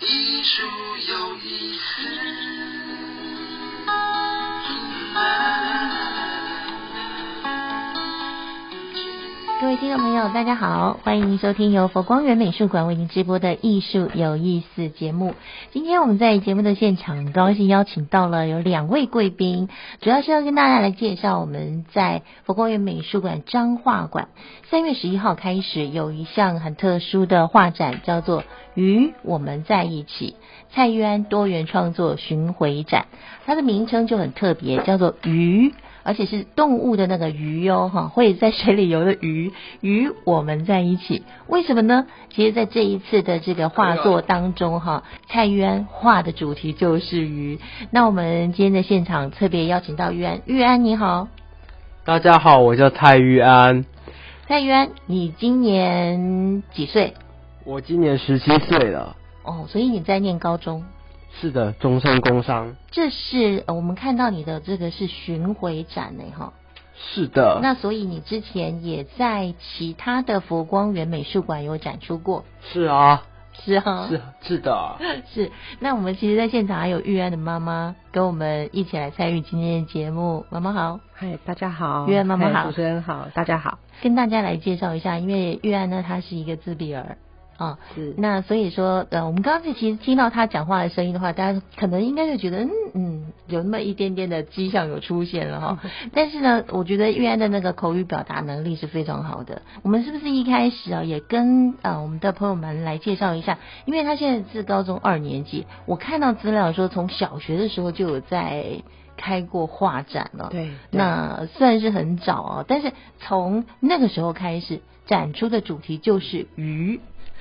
艺术有意思听众朋友，大家好，欢迎您收听由佛光园美术馆为您直播的《艺术有意思》节目。今天我们在节目的现场，很高兴邀请到了有两位贵宾，主要是要跟大家来介绍我们在佛光园美术馆彰画馆三月十一号开始有一项很特殊的画展，叫做《与我们在一起》蔡玉安多元创作巡回展，它的名称就很特别，叫做“鱼”。而且是动物的那个鱼哟，哈，会在水里游的鱼，与我们在一起，为什么呢？其实，在这一次的这个画作当中，哈，蔡玉安画的主题就是鱼。那我们今天的现场特别邀请到玉安，玉安你好，大家好，我叫蔡玉安。蔡玉安，你今年几岁？我今年十七岁了。哦，所以你在念高中。是的，中山工商。这是我们看到你的这个是巡回展呢，哈。是的。那所以你之前也在其他的佛光园美术馆有展出过。是啊。是啊。是是的。是。那我们其实，在现场还有玉安的妈妈跟我们一起来参与今天的节目。妈妈好。嗨，大家好。玉安妈妈好。主持人好，大家好。跟大家来介绍一下，因为玉安呢，她是一个自闭儿。啊，是那所以说，呃，我们刚才其实听到他讲话的声音的话，大家可能应该就觉得，嗯嗯，有那么一点点的迹象有出现了哈。但是呢，我觉得玉安的那个口语表达能力是非常好的。我们是不是一开始啊，也跟呃我们的朋友们来介绍一下？因为他现在是高中二年级，我看到资料说，从小学的时候就有在开过画展了。对，那算是很早啊，但是从那个时候开始展出的主题就是鱼。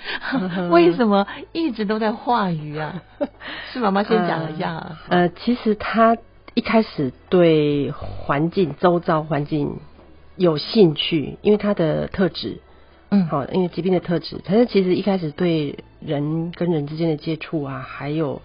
为什么一直都在画鱼啊？是妈妈先讲一下。呃，其实他一开始对环境、周遭环境有兴趣，因为他的特质，嗯，好，因为疾病的特质。可是其实一开始对人跟人之间的接触啊，还有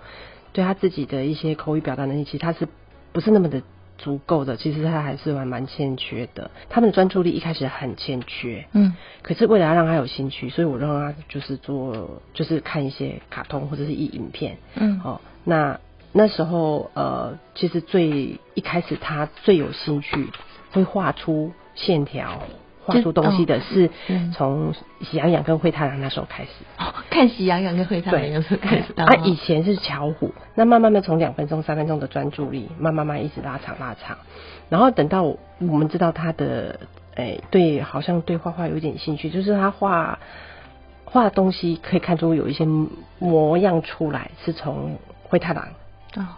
对他自己的一些口语表达能力，其实他是不是那么的。足够的，其实他还是蛮蛮欠缺的。他们的专注力一开始很欠缺，嗯，可是为了要让他有兴趣，所以我让他就是做，就是看一些卡通或者是一影片，嗯，哦，那那时候呃，其实最一开始他最有兴趣会画出线条。画出东西的是从喜羊羊跟灰太狼那时候开始，看喜羊羊跟灰太狼那时候开始。啊，以前是巧虎，那慢慢的从两分钟、三分钟的专注力，慢慢慢一直拉长拉长，然后等到我们知道他的，哎，对，好像对画画有一点兴趣，就是他画画东西可以看出有一些模样出来，是从灰太狼，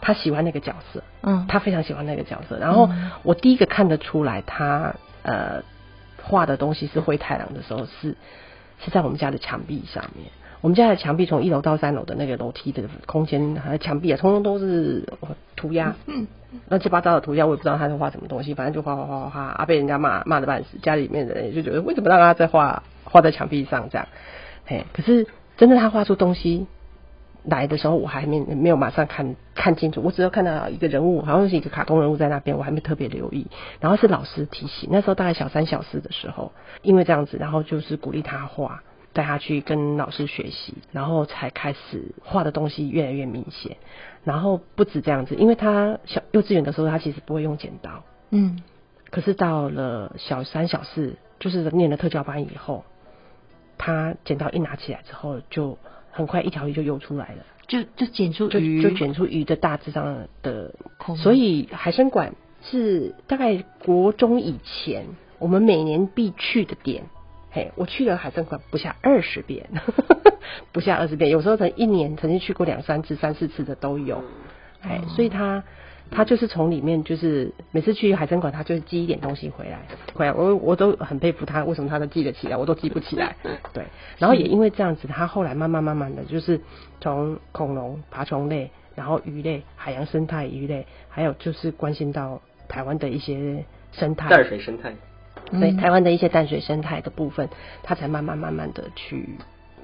他喜欢那个角色，嗯，他非常喜欢那个角色，然后我第一个看得出来他呃。画的东西是灰太狼的时候，是是在我们家的墙壁上面。我们家的墙壁从一楼到三楼的那个楼梯的空间和墙壁啊，通通都是涂鸦，嗯，乱七八糟的涂鸦，我也不知道他在画什么东西，反正就画画画画画，啊，被人家骂骂的半死。家里面的人就觉得为什么让他在画画在墙壁上这样？嘿，可是真的他画出东西。来的时候我还没没有马上看看清楚，我只有看到一个人物，好像是一个卡通人物在那边，我还没特别留意。然后是老师提醒，那时候大概小三小四的时候，因为这样子，然后就是鼓励他画，带他去跟老师学习，然后才开始画的东西越来越明显。然后不止这样子，因为他小幼稚园的时候他其实不会用剪刀，嗯，可是到了小三小四，就是念了特教班以后，他剪刀一拿起来之后就。很快一条鱼就游出来了，就就捡出鱼，就捡出鱼的大致上的。所以海参馆是大概国中以前我们每年必去的点。嘿，我去了海参馆不下二十遍，不下二十遍，有时候曾一年曾经去过两三次、三四次的都有。哎，所以他。他就是从里面，就是每次去海参馆，他就是寄一点东西回来，回来我我都很佩服他，为什么他都记得起来，我都记不起来。对，然后也因为这样子，他后来慢慢慢慢的就是从恐龙、爬虫类，然后鱼类、海洋生态鱼类，还有就是关心到台湾的一些生态，淡水生态，对台湾的一些淡水生态的部分，他才慢慢慢慢的去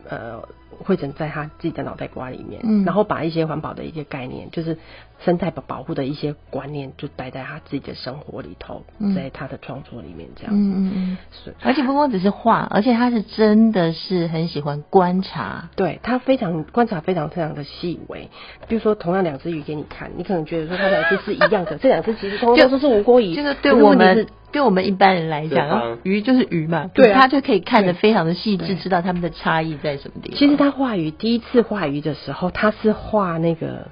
呃汇整在他自己的脑袋瓜里面，嗯。然后把一些环保的一些概念，就是生态保保护的一些观念，就带在他自己的生活里头，嗯。在他的创作里面这样。嗯嗯嗯，是，而且不光只是画，而且他是真的是很喜欢观察，对他非常观察非常非常的细微，比如说同样两只鱼给你看，你可能觉得说它两只是一样的，这两只其实通通都是无锅鱼，这个对我们对我们一般人来讲，鱼就是鱼嘛，对啊他就可以看得非常的细致，知道它们的差异在什么地方。其实他画鱼第一次画鱼的时候，他是画那个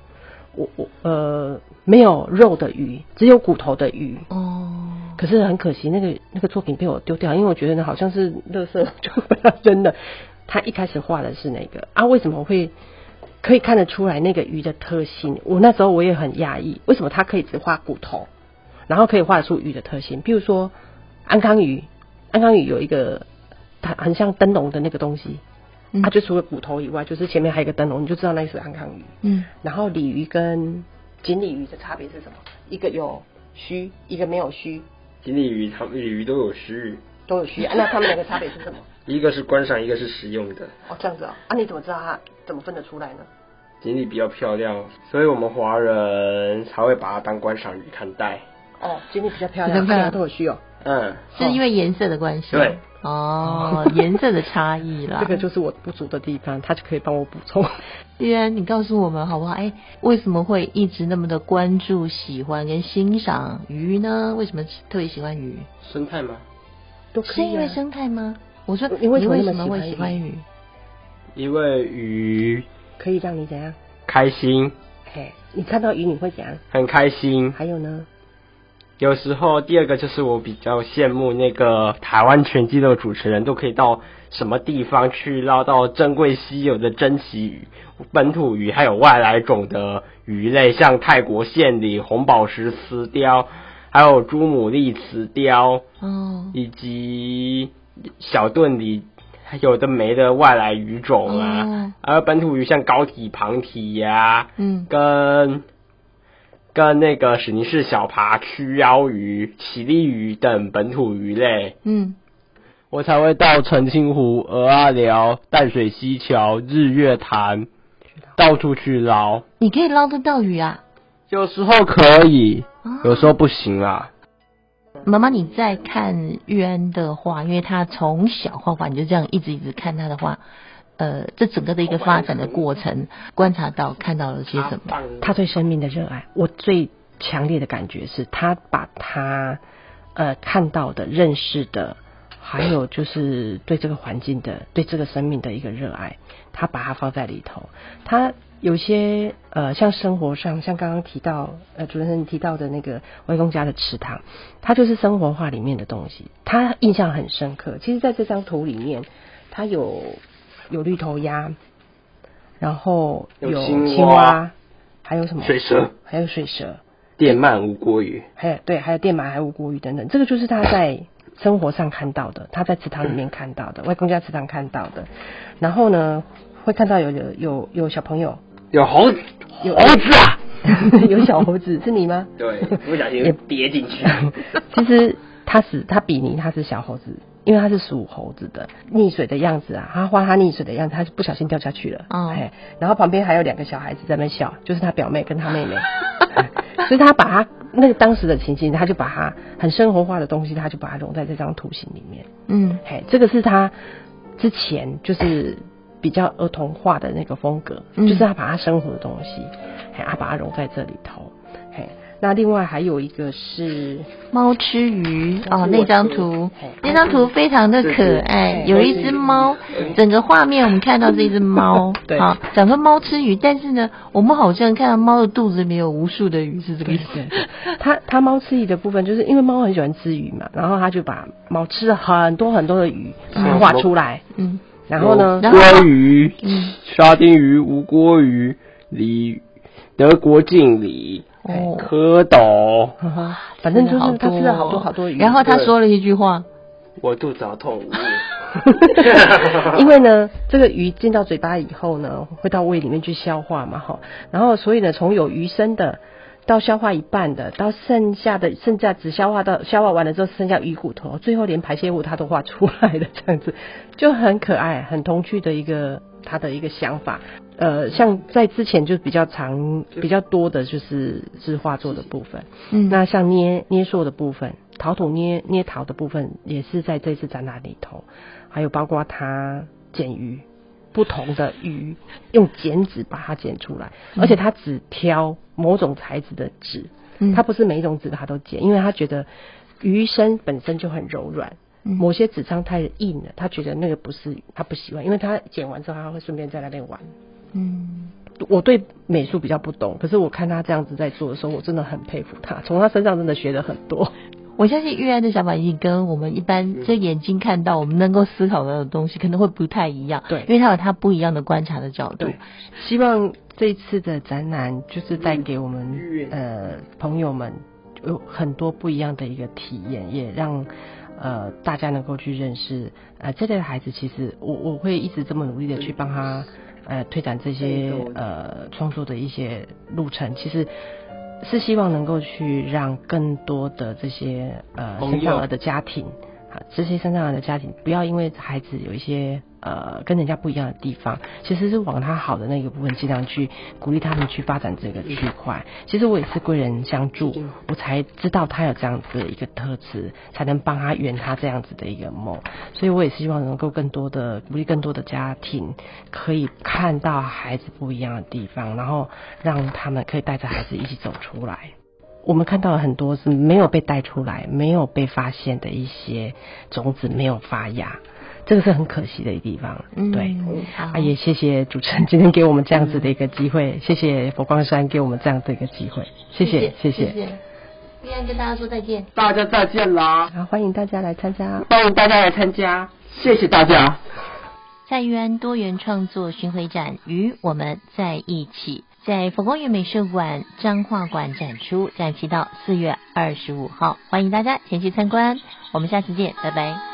我我呃没有肉的鱼，只有骨头的鱼。哦，可是很可惜，那个那个作品被我丢掉，因为我觉得呢好像是垃圾，就把它扔了。他一开始画的是那个啊，为什么会可以看得出来那个鱼的特性？我那时候我也很讶异，为什么他可以只画骨头，然后可以画出鱼的特性？比如说安康鱼，安康鱼有一个它很像灯笼的那个东西，嗯它就除了骨头以外，就是前面还有一个灯笼，你就知道那是安康鱼。嗯然后鲤鱼跟锦鲤鱼的差别是什么？一个有须，一个没有须，锦鲤鱼、它们鲤鱼都有须，都有须。啊那它们两个差别是什么？一个是观赏，一个是食用的。哦，这样子哦。啊，你怎么知道它怎么分得出来呢？锦鲤比较漂亮，所以我们华人才会把它当观赏鱼看待。哦，锦鲤比较漂亮，比较漂亮它都有须哦。嗯，是因为颜色的关系。对。哦，颜色的差异啦。这个就是我不足的地方，他就可以帮我补充。既然你告诉我们好不好？哎，为什么会一直那么的关注、喜欢跟欣赏鱼呢？为什么特别喜欢鱼？生态吗？都可以啊。是因为生态吗？我说你为什么会喜欢喜欢鱼？因为鱼可以让你怎样？开心，嘿，你看到鱼你会怎样？很开心。还有呢？有时候第二个就是我比较羡慕那个台湾拳击的主持人，都可以到什么地方去捞到珍贵稀有的珍奇鱼、本土鱼，还有外来种的鱼类，像泰国县里红宝石瓷雕，还有朱母丽瓷雕，哦，以及小盾里有的没的外来鱼种啊，哦。还有本土鱼像高体、旁体呀、嗯。跟跟那个史尼士小爬、曲腰鱼、奇力鱼等本土鱼类，嗯，我才会到澄清湖、鹅阿寮、淡水溪桥、日月潭到处去捞。你可以捞得到鱼啊。有时候可以，啊有时候不行啊。妈妈，你在看玉安的画，因为他从小画画，你就这样一直一直看他的画，呃，这整个的一个发展的过程，观察到看到了些什么？他对生命的热爱，我最强烈的感觉是他把他呃看到的、认识的，还有就是对这个环境的、对这个生命的一个热爱，他把它放在里头。他有些呃，像生活上，像刚刚提到呃，主持人提到的那个外公家的池塘，它就是生活化里面的东西，他印象很深刻。其实，在这张图里面，他有有绿头鸭，然后有有青青蛙蛙，还有什么？水蛇、还有水蛇，电鳗、无锅鱼，还有对，还有电鳗，还有乌鱼等等。这个就是他在生活上看到的，他在池塘里面看到的，外公家池塘看到的。然后呢，会看到有有有有小朋友，有猴子，有猴子啊！有小猴子，是你吗？对，不小心跌进去。其实他是他比你他是小猴子，因为他是属猴子的，溺水的样子啊，他画他溺水的样子，他是不小心掉下去了。哦哎，然后旁边还有两个小孩子在那笑，就是他表妹跟他妹妹，哎 所以他把他那个当时的情境，他就把他很生活化的东西，他就把它融在这张图形里面。嗯嘿，这个是他之前就是比较儿童化的那个风格，嗯就是他把他生活的东西，嘿，他把它融在这里头。嘿，那另外还有一个是猫吃鱼哦，那张图，那张图非常的可爱，有一只猫，整个画面我们看到这一只猫，对。好，讲说猫吃鱼，但是呢，我们好像看到猫的肚子里面有无数的鱼，是这个意思？对，他他猫吃鱼的部分，就是因为猫很喜欢吃鱼嘛，然后他就把猫吃了很多很多的鱼嗯。画出来，嗯，然后呢，然后鲑鱼、嗯。沙丁鱼、无锅鱼、鲤、德国锦鲤、哦。蝌蚪，反正就是他吃了好多好多鱼，然后他说了一句话，我肚子好痛。因为呢，这个鱼进到嘴巴以后呢，会到胃里面去消化嘛，哈，然后所以呢，从有鱼生的到消化一半的，到剩下的剩下只消化到消化完了之后剩下鱼骨头，最后连排泄物它都化出来了，这样子。就很可爱、很童趣的一个他的一个想法。呃，像在之前就比较长、比较多的就是是画作的部分。嗯，那像捏捏塑的部分，陶土捏捏陶的部分也是在这次展览里头，还有包括他剪鱼，不同的鱼用剪纸把它剪出来，而且他只挑某种材质的纸，嗯他不是每一种纸他都剪，因为他觉得鱼身本身就很柔软。嗯某些纸张太硬了，他觉得那个不是他不喜欢，因为他剪完之后他会顺便在那边玩。嗯我对美术比较不懂，可是我看他这样子在做的时候，我真的很佩服他，从他身上真的学了很多。我相信玉安的想法已经跟我们一般这眼睛看到我们能够思考到的东西可能会不太一样，对因为他有他不一样的观察的角度。希望这一次的展览就是带给我们呃朋友们有很多不一样的一个体验，也让呃大家能够去认识呃这类的孩子。其实我我会一直这么努力的去帮他呃推展这些呃创作的一些路程，其实。是希望能够去让更多的这些呃朋友生障儿的家庭啊，这些生障儿的家庭不要因为孩子有一些呃跟人家不一样的地方，其实是往他好的那个部分尽量去鼓励他们去发展这个区块。其实我也是贵人相助，我才知道他有这样子的一个特质，才能帮他圆他这样子的一个梦。所以我也希望能够更多的鼓励更多的家庭可以看到孩子不一样的地方，然后让他们可以带着孩子一起走出来。我们看到了很多是没有被带出来、没有被发现的一些种子没有发芽，这个是很可惜的地方。嗯对，好啊，也谢谢主持人今天给我们这样子的一个机会，谢谢佛光山给我们这样的一个机会，谢谢谢谢。谢谢。玉安跟大家说再见。大家再见啦！好，欢迎大家来参加。欢迎大家来参加，谢谢大家。在玉安多元创作巡回展与我们在一起，在佛光园美术馆彰化馆展出，展期到四月二十五号，欢迎大家前去参观。我们下次见，拜拜。